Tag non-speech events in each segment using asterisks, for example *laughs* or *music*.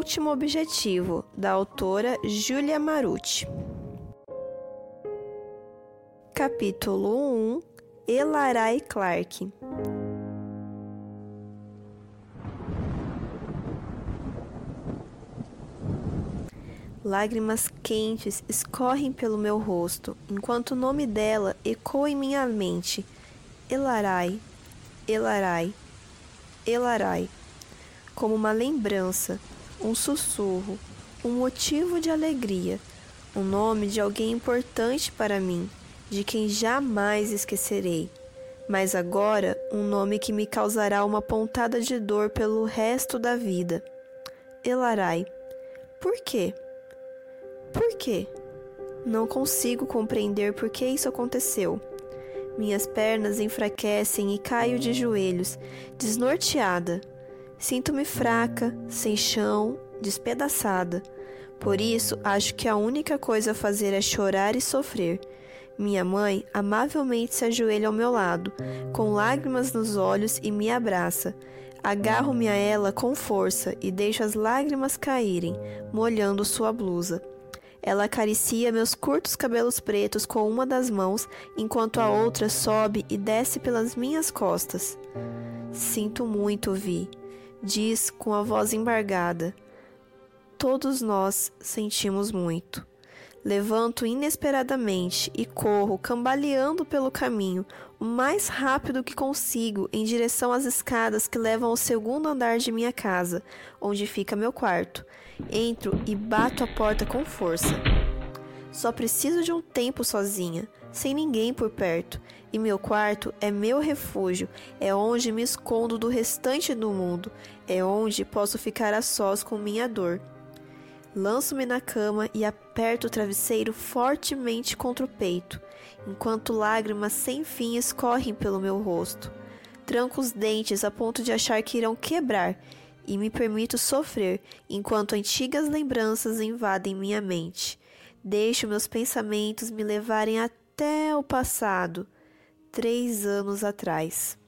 Último Objetivo, da autora Julia Marucci. Capítulo 1 Elarai Clark Lágrimas quentes escorrem pelo meu rosto, enquanto o nome dela ecoa em minha mente. Elarai, Elarai, Elarai. Como uma lembrança, um sussurro, um motivo de alegria, o nome de alguém importante para mim, de quem jamais esquecerei. Mas agora, um nome que me causará uma pontada de dor pelo resto da vida. Elarai. Por quê? Por quê? Não consigo compreender por que isso aconteceu. Minhas pernas enfraquecem e caio de joelhos, desnorteada. Sinto-me fraca, sem chão, despedaçada. Por isso, acho que a única coisa a fazer é chorar e sofrer. Minha mãe amavelmente se ajoelha ao meu lado, com lágrimas nos olhos e me abraça. Agarro-me a ela com força e deixo as lágrimas caírem, molhando sua blusa. Ela acaricia meus curtos cabelos pretos com uma das mãos, enquanto a outra sobe e desce pelas minhas costas. Sinto muito, Vi, diz com a voz embargada. Todos nós sentimos muito. Levanto inesperadamente e corro, cambaleando pelo caminho, o mais rápido que consigo, em direção às escadas que levam ao segundo andar de minha casa, onde fica meu quarto. Entro e bato a porta com força. Só preciso de um tempo sozinha, sem ninguém por perto, e meu quarto é meu refúgio, é onde me escondo do restante do mundo, é onde posso ficar a sós com minha dor. Lanço-me na cama e aperto o travesseiro fortemente contra o peito, enquanto lágrimas sem fim escorrem pelo meu rosto. Tranco os dentes a ponto de achar que irão quebrar e me permito sofrer enquanto antigas lembranças invadem minha mente. Deixo meus pensamentos me levarem até o passado, três anos atrás.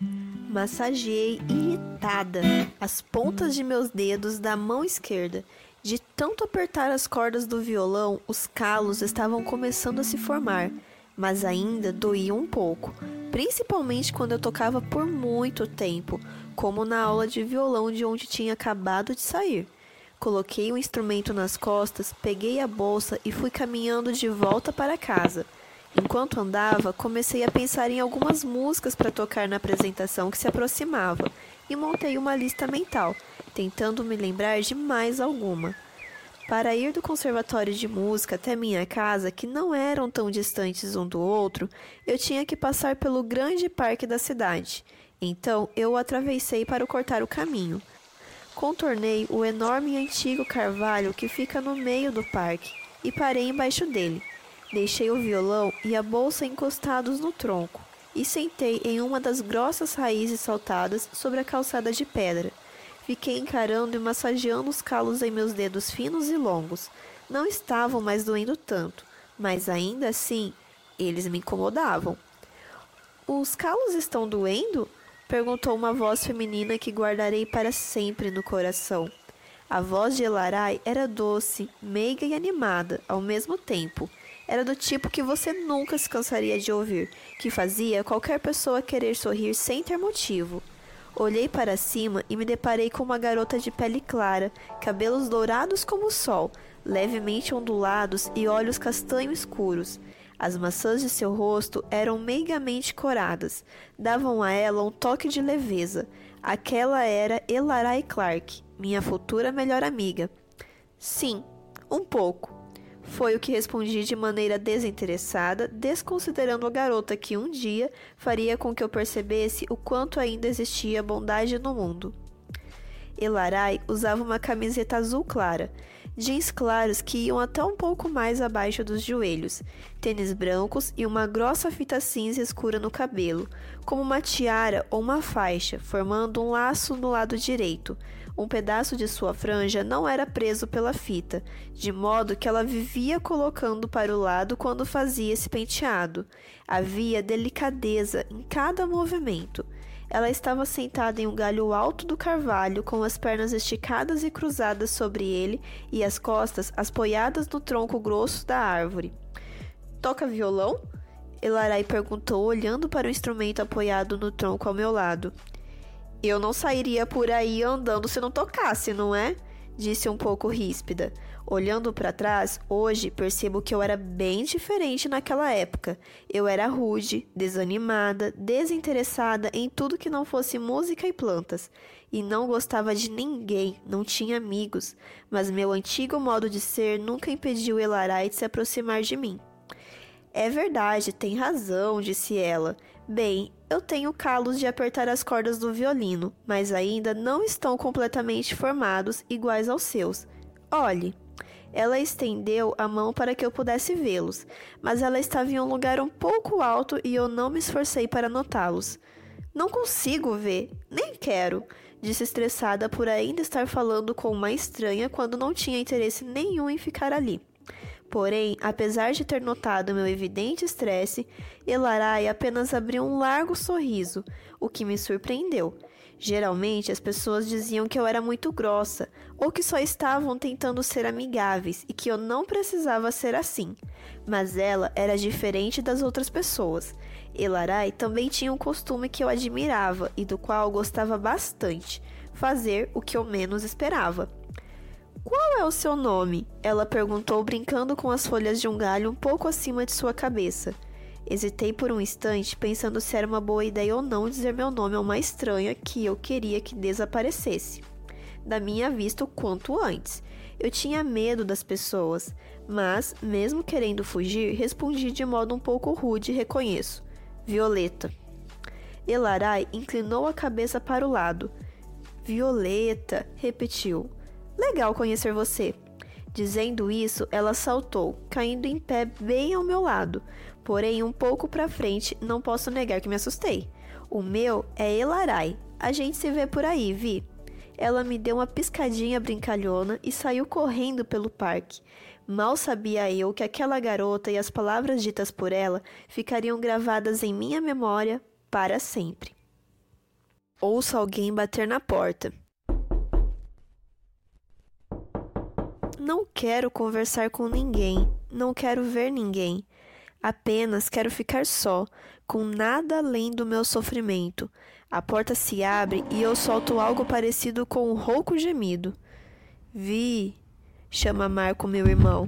Massageei irritada as pontas de meus dedos da mão esquerda. De tanto apertar as cordas do violão, os calos estavam começando a se formar, mas ainda doíam um pouco, principalmente quando eu tocava por muito tempo, como na aula de violão de onde tinha acabado de sair. Coloquei o instrumento nas costas, peguei a bolsa e fui caminhando de volta para casa. Enquanto andava, comecei a pensar em algumas músicas para tocar na apresentação que se aproximava e montei uma lista mental, tentando me lembrar de mais alguma. Para ir do conservatório de música até minha casa, que não eram tão distantes um do outro, eu tinha que passar pelo grande parque da cidade. Então eu o atravessei para cortar o caminho. Contornei o enorme e antigo carvalho que fica no meio do parque e parei embaixo dele. Deixei o violão e a bolsa encostados no tronco e sentei em uma das grossas raízes saltadas sobre a calçada de pedra. Fiquei encarando e massageando os calos em meus dedos finos e longos. Não estavam mais doendo tanto, mas ainda assim eles me incomodavam. Os calos estão doendo? Perguntou uma voz feminina que guardarei para sempre no coração. A voz de Elarai era doce, meiga e animada ao mesmo tempo. Era do tipo que você nunca se cansaria de ouvir, que fazia qualquer pessoa querer sorrir sem ter motivo. Olhei para cima e me deparei com uma garota de pele clara, cabelos dourados como o sol, levemente ondulados e olhos castanho escuros. As maçãs de seu rosto eram meigamente coradas, davam a ela um toque de leveza. Aquela era Elarai Clark, minha futura melhor amiga. Sim, um pouco. Foi o que respondi de maneira desinteressada, desconsiderando a garota que um dia faria com que eu percebesse o quanto ainda existia bondade no mundo. Elarai usava uma camiseta azul clara, jeans claros que iam até um pouco mais abaixo dos joelhos, tênis brancos e uma grossa fita cinza escura no cabelo, como uma tiara ou uma faixa, formando um laço no lado direito, um pedaço de sua franja não era preso pela fita, de modo que ela vivia colocando para o lado quando fazia esse penteado. Havia delicadeza em cada movimento. Ela estava sentada em um galho alto do carvalho, com as pernas esticadas e cruzadas sobre ele e as costas apoiadas no tronco grosso da árvore. Toca violão? Elarai perguntou, olhando para o instrumento apoiado no tronco ao meu lado. Eu não sairia por aí andando se não tocasse, não é? Disse um pouco ríspida. Olhando para trás, hoje percebo que eu era bem diferente naquela época. Eu era rude, desanimada, desinteressada em tudo que não fosse música e plantas. E não gostava de ninguém, não tinha amigos. Mas meu antigo modo de ser nunca impediu Elarai de se aproximar de mim. É verdade, tem razão, disse ela. Bem, eu tenho calos de apertar as cordas do violino, mas ainda não estão completamente formados iguais aos seus. Olhe. Ela estendeu a mão para que eu pudesse vê-los, mas ela estava em um lugar um pouco alto e eu não me esforcei para notá-los. Não consigo ver, nem quero, disse estressada por ainda estar falando com uma estranha quando não tinha interesse nenhum em ficar ali. Porém, apesar de ter notado meu evidente estresse, Elarai apenas abriu um largo sorriso, o que me surpreendeu. Geralmente as pessoas diziam que eu era muito grossa ou que só estavam tentando ser amigáveis e que eu não precisava ser assim. Mas ela era diferente das outras pessoas. Elarai também tinha um costume que eu admirava e do qual gostava bastante: fazer o que eu menos esperava. Qual é o seu nome? Ela perguntou, brincando com as folhas de um galho um pouco acima de sua cabeça. Hesitei por um instante, pensando se era uma boa ideia ou não dizer meu nome a uma estranha que eu queria que desaparecesse. Da minha vista o quanto antes. Eu tinha medo das pessoas, mas, mesmo querendo fugir, respondi de modo um pouco rude e reconheço. Violeta. Elarai inclinou a cabeça para o lado. Violeta, repetiu. Legal conhecer você. Dizendo isso, ela saltou, caindo em pé bem ao meu lado. Porém, um pouco para frente, não posso negar que me assustei. O meu é Elarai. A gente se vê por aí, Vi. Ela me deu uma piscadinha brincalhona e saiu correndo pelo parque. Mal sabia eu que aquela garota e as palavras ditas por ela ficariam gravadas em minha memória para sempre. Ouço alguém bater na porta. Não quero conversar com ninguém, não quero ver ninguém. Apenas quero ficar só, com nada além do meu sofrimento. A porta se abre e eu solto algo parecido com um rouco gemido. Vi, chama Marco, meu irmão.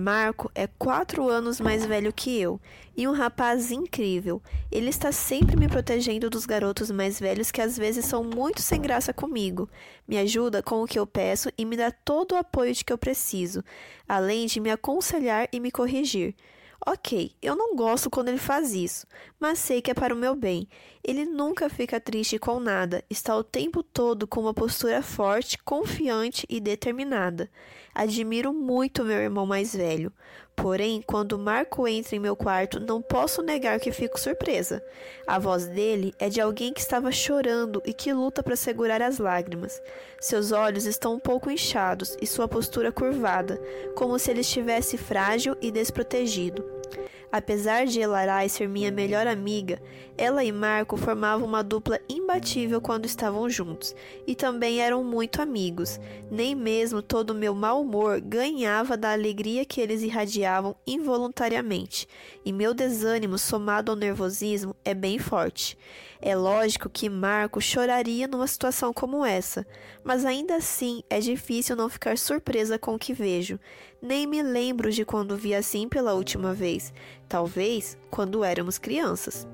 Marco é quatro anos mais velho que eu e um rapaz incrível. Ele está sempre me protegendo dos garotos mais velhos que às vezes são muito sem graça comigo. Me ajuda com o que eu peço e me dá todo o apoio de que eu preciso, além de me aconselhar e me corrigir. Ok, eu não gosto quando ele faz isso, mas sei que é para o meu bem. Ele nunca fica triste com nada, está o tempo todo com uma postura forte, confiante e determinada. Admiro muito meu irmão mais velho. Porém, quando Marco entra em meu quarto, não posso negar que fico surpresa. A voz dele é de alguém que estava chorando e que luta para segurar as lágrimas. Seus olhos estão um pouco inchados e sua postura curvada, como se ele estivesse frágil e desprotegido. Apesar de Elarai ser minha melhor amiga, ela e Marco formavam uma dupla imbatível quando estavam juntos, e também eram muito amigos. Nem mesmo todo o meu mau humor ganhava da alegria que eles irradiavam involuntariamente, e meu desânimo somado ao nervosismo é bem forte. É lógico que Marco choraria numa situação como essa, mas ainda assim é difícil não ficar surpresa com o que vejo. Nem me lembro de quando vi assim pela última vez, talvez quando éramos crianças.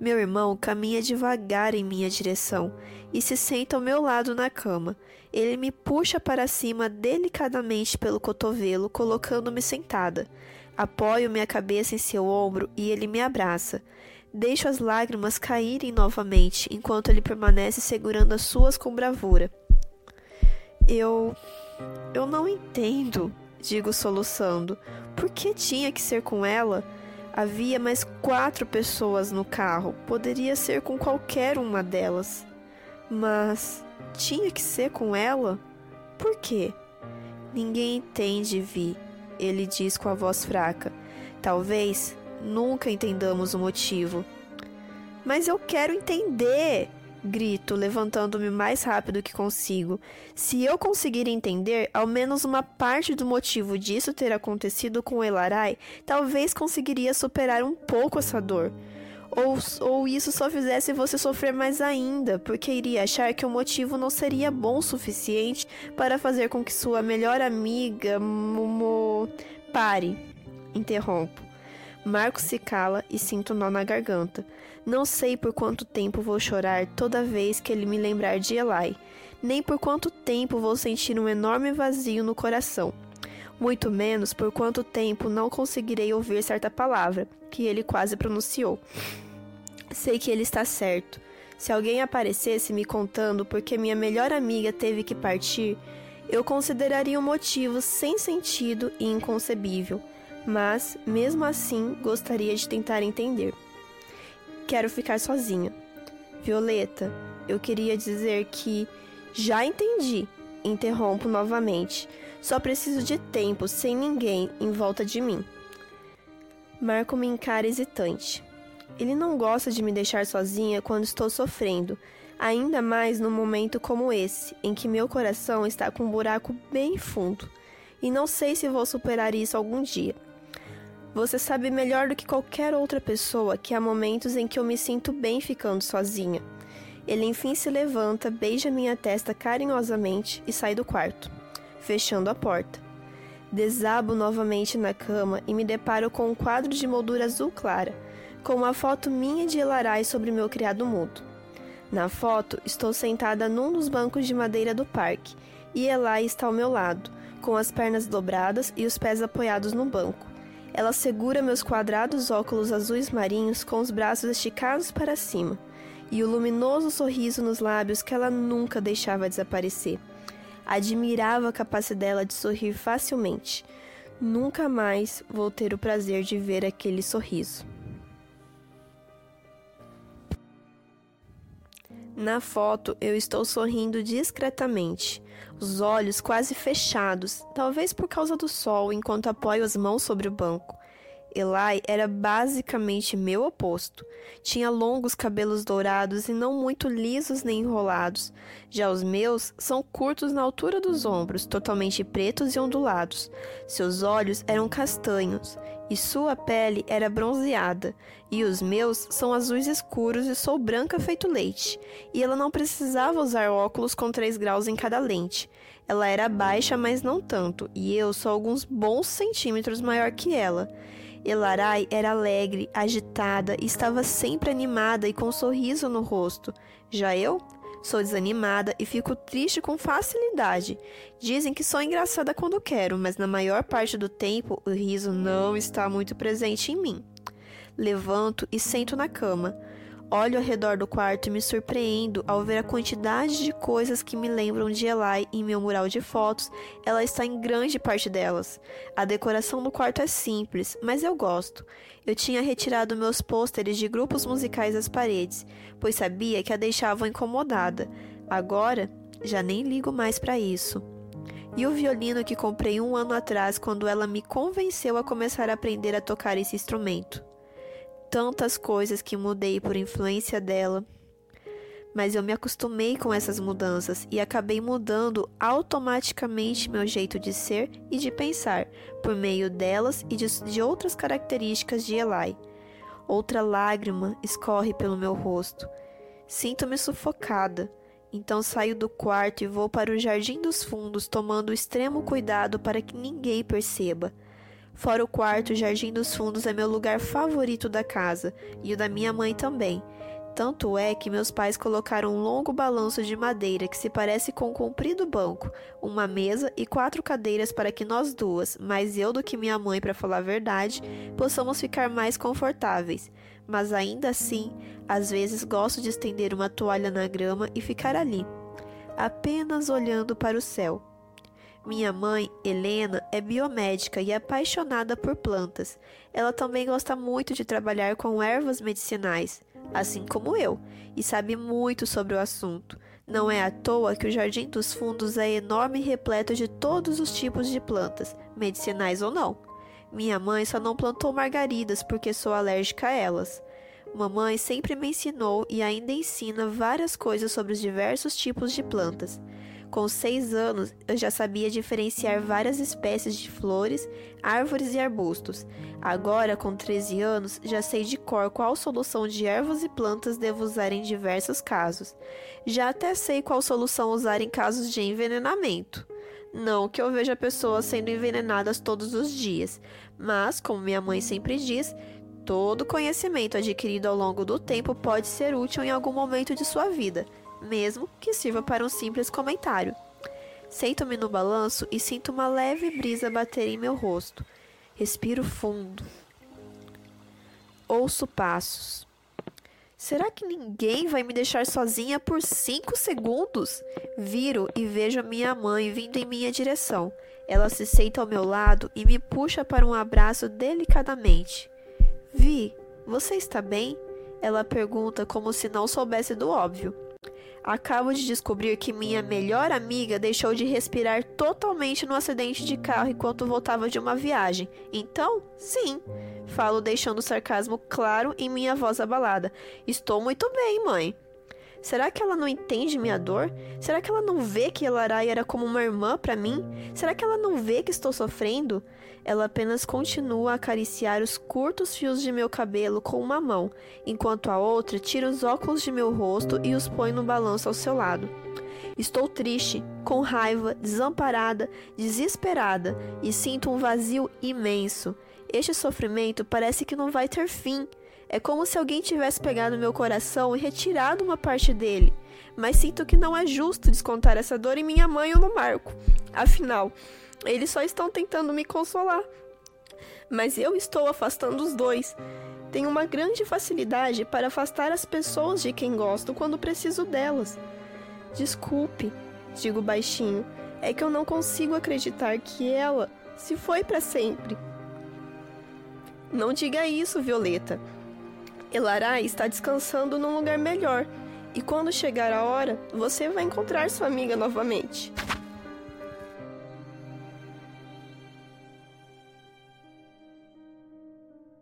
Meu irmão caminha devagar em minha direção e se senta ao meu lado na cama. Ele me puxa para cima delicadamente pelo cotovelo, colocando-me sentada. Apoio minha cabeça em seu ombro e ele me abraça. Deixo as lágrimas caírem novamente enquanto ele permanece segurando as suas com bravura. Eu. Eu não entendo, digo soluçando. Por que tinha que ser com ela? Havia mais quatro pessoas no carro. Poderia ser com qualquer uma delas. Mas tinha que ser com ela? Por quê? Ninguém entende, Vi, ele diz com a voz fraca. Talvez nunca entendamos o motivo. Mas eu quero entender! Grito, levantando-me mais rápido que consigo. Se eu conseguir entender ao menos uma parte do motivo disso ter acontecido com Elarai, talvez conseguiria superar um pouco essa dor. Ou, ou isso só fizesse você sofrer mais ainda, porque iria achar que o motivo não seria bom o suficiente para fazer com que sua melhor amiga. Momo. Pare. Interrompo. Marco se cala e sinto nó na garganta. Não sei por quanto tempo vou chorar toda vez que ele me lembrar de Eli, nem por quanto tempo vou sentir um enorme vazio no coração. Muito menos por quanto tempo não conseguirei ouvir certa palavra que ele quase pronunciou. Sei que ele está certo. Se alguém aparecesse me contando porque minha melhor amiga teve que partir, eu consideraria um motivo sem sentido e inconcebível, mas, mesmo assim, gostaria de tentar entender. Quero ficar sozinha. Violeta, eu queria dizer que já entendi. Interrompo novamente. Só preciso de tempo sem ninguém em volta de mim. Marco me encara hesitante. Ele não gosta de me deixar sozinha quando estou sofrendo, ainda mais num momento como esse, em que meu coração está com um buraco bem fundo, e não sei se vou superar isso algum dia. Você sabe melhor do que qualquer outra pessoa que há momentos em que eu me sinto bem ficando sozinha. Ele enfim se levanta, beija minha testa carinhosamente e sai do quarto, fechando a porta. Desabo novamente na cama e me deparo com um quadro de moldura azul clara, com uma foto minha de Elarai sobre meu criado mudo. Na foto, estou sentada num dos bancos de madeira do parque e Elai está ao meu lado, com as pernas dobradas e os pés apoiados no banco. Ela segura meus quadrados óculos azuis marinhos com os braços esticados para cima e o luminoso sorriso nos lábios que ela nunca deixava desaparecer. Admirava a capacidade dela de sorrir facilmente. Nunca mais vou ter o prazer de ver aquele sorriso. Na foto, eu estou sorrindo discretamente, os olhos quase fechados, talvez por causa do sol, enquanto apoio as mãos sobre o banco. Eli era basicamente meu oposto. Tinha longos cabelos dourados e não muito lisos nem enrolados. Já os meus são curtos na altura dos ombros, totalmente pretos e ondulados. Seus olhos eram castanhos e sua pele era bronzeada. E os meus são azuis escuros e sou branca feito leite. E ela não precisava usar óculos com 3 graus em cada lente. Ela era baixa, mas não tanto, e eu sou alguns bons centímetros maior que ela. Elarai era alegre, agitada estava sempre animada e com um sorriso no rosto. Já eu sou desanimada e fico triste com facilidade. Dizem que sou engraçada quando quero, mas na maior parte do tempo o riso não está muito presente em mim. Levanto e sento na cama. Olho ao redor do quarto e me surpreendo ao ver a quantidade de coisas que me lembram de Eli em meu mural de fotos. Ela está em grande parte delas. A decoração do quarto é simples, mas eu gosto. Eu tinha retirado meus pôsteres de grupos musicais das paredes, pois sabia que a deixavam incomodada. Agora, já nem ligo mais para isso. E o violino que comprei um ano atrás quando ela me convenceu a começar a aprender a tocar esse instrumento tantas coisas que mudei por influência dela. Mas eu me acostumei com essas mudanças e acabei mudando automaticamente meu jeito de ser e de pensar por meio delas e de, de outras características de Eli. Outra lágrima escorre pelo meu rosto. Sinto-me sufocada. Então saio do quarto e vou para o jardim dos fundos, tomando extremo cuidado para que ninguém perceba. Fora o quarto, o jardim dos fundos é meu lugar favorito da casa, e o da minha mãe também. Tanto é que meus pais colocaram um longo balanço de madeira que se parece com um comprido banco, uma mesa e quatro cadeiras para que nós duas, mais eu do que minha mãe para falar a verdade, possamos ficar mais confortáveis. Mas ainda assim, às vezes gosto de estender uma toalha na grama e ficar ali, apenas olhando para o céu. Minha mãe, Helena, é biomédica e apaixonada por plantas. Ela também gosta muito de trabalhar com ervas medicinais, assim como eu, e sabe muito sobre o assunto. Não é à toa que o Jardim dos Fundos é enorme e repleto de todos os tipos de plantas, medicinais ou não. Minha mãe só não plantou margaridas porque sou alérgica a elas. Mamãe sempre me ensinou e ainda ensina várias coisas sobre os diversos tipos de plantas. Com seis anos, eu já sabia diferenciar várias espécies de flores, árvores e arbustos. Agora, com 13 anos, já sei de cor qual solução de ervas e plantas devo usar em diversos casos. Já até sei qual solução usar em casos de envenenamento. Não que eu veja pessoas sendo envenenadas todos os dias, mas, como minha mãe sempre diz, todo conhecimento adquirido ao longo do tempo pode ser útil em algum momento de sua vida mesmo que sirva para um simples comentário. Sento-me no balanço e sinto uma leve brisa bater em meu rosto. Respiro fundo. Ouço passos. Será que ninguém vai me deixar sozinha por cinco segundos? Viro e vejo minha mãe vindo em minha direção. Ela se senta ao meu lado e me puxa para um abraço delicadamente. Vi, você está bem? Ela pergunta como se não soubesse do óbvio. Acabo de descobrir que minha melhor amiga deixou de respirar totalmente no acidente de carro enquanto voltava de uma viagem. Então, sim, falo deixando o sarcasmo claro em minha voz abalada. Estou muito bem, mãe. Será que ela não entende minha dor? Será que ela não vê que Elarai era como uma irmã para mim? Será que ela não vê que estou sofrendo? Ela apenas continua a acariciar os curtos fios de meu cabelo com uma mão, enquanto a outra tira os óculos de meu rosto e os põe no balanço ao seu lado. Estou triste, com raiva, desamparada, desesperada e sinto um vazio imenso. Este sofrimento parece que não vai ter fim. É como se alguém tivesse pegado meu coração e retirado uma parte dele. Mas sinto que não é justo descontar essa dor em minha mãe ou no Marco. Afinal, eles só estão tentando me consolar. Mas eu estou afastando os dois. Tenho uma grande facilidade para afastar as pessoas de quem gosto quando preciso delas. Desculpe, digo baixinho, é que eu não consigo acreditar que ela se foi para sempre. Não diga isso, Violeta. Elarai está descansando num lugar melhor, e quando chegar a hora, você vai encontrar sua amiga novamente.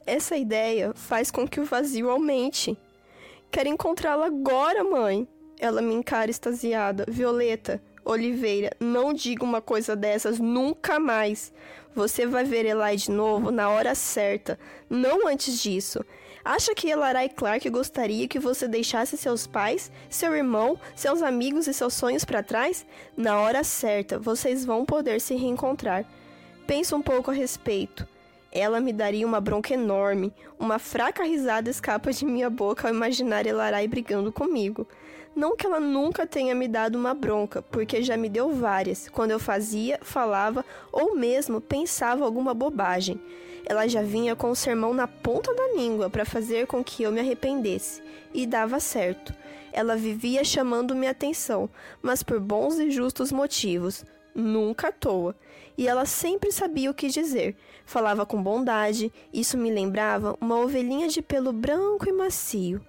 Essa ideia faz com que o vazio aumente. Quero encontrá-la agora, mãe. Ela me encara extasiada. Violeta, Oliveira, não diga uma coisa dessas nunca mais. Você vai ver Eli de novo na hora certa, não antes disso. Acha que Elarai Clark gostaria que você deixasse seus pais, seu irmão, seus amigos e seus sonhos para trás? Na hora certa, vocês vão poder se reencontrar. Pensa um pouco a respeito. Ela me daria uma bronca enorme. Uma fraca risada escapa de minha boca ao imaginar Elarai brigando comigo. Não que ela nunca tenha me dado uma bronca, porque já me deu várias, quando eu fazia, falava ou mesmo pensava alguma bobagem. Ela já vinha com o sermão na ponta da língua para fazer com que eu me arrependesse, e dava certo. Ela vivia chamando minha atenção, mas por bons e justos motivos, nunca à toa. E ela sempre sabia o que dizer. Falava com bondade, isso me lembrava uma ovelhinha de pelo branco e macio.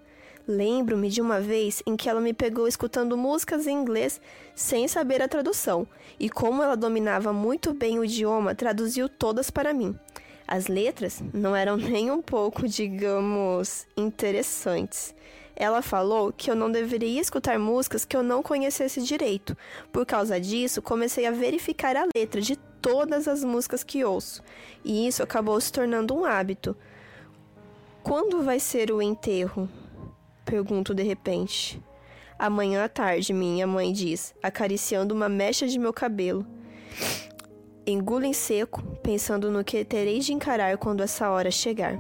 Lembro-me de uma vez em que ela me pegou escutando músicas em inglês sem saber a tradução, e como ela dominava muito bem o idioma, traduziu todas para mim. As letras não eram *laughs* nem um pouco, digamos, interessantes. Ela falou que eu não deveria escutar músicas que eu não conhecesse direito. Por causa disso, comecei a verificar a letra de todas as músicas que ouço, e isso acabou se tornando um hábito. Quando vai ser o enterro? Pergunto de repente. Amanhã à tarde, minha mãe diz, acariciando uma mecha de meu cabelo. Engulo em seco, pensando no que terei de encarar quando essa hora chegar.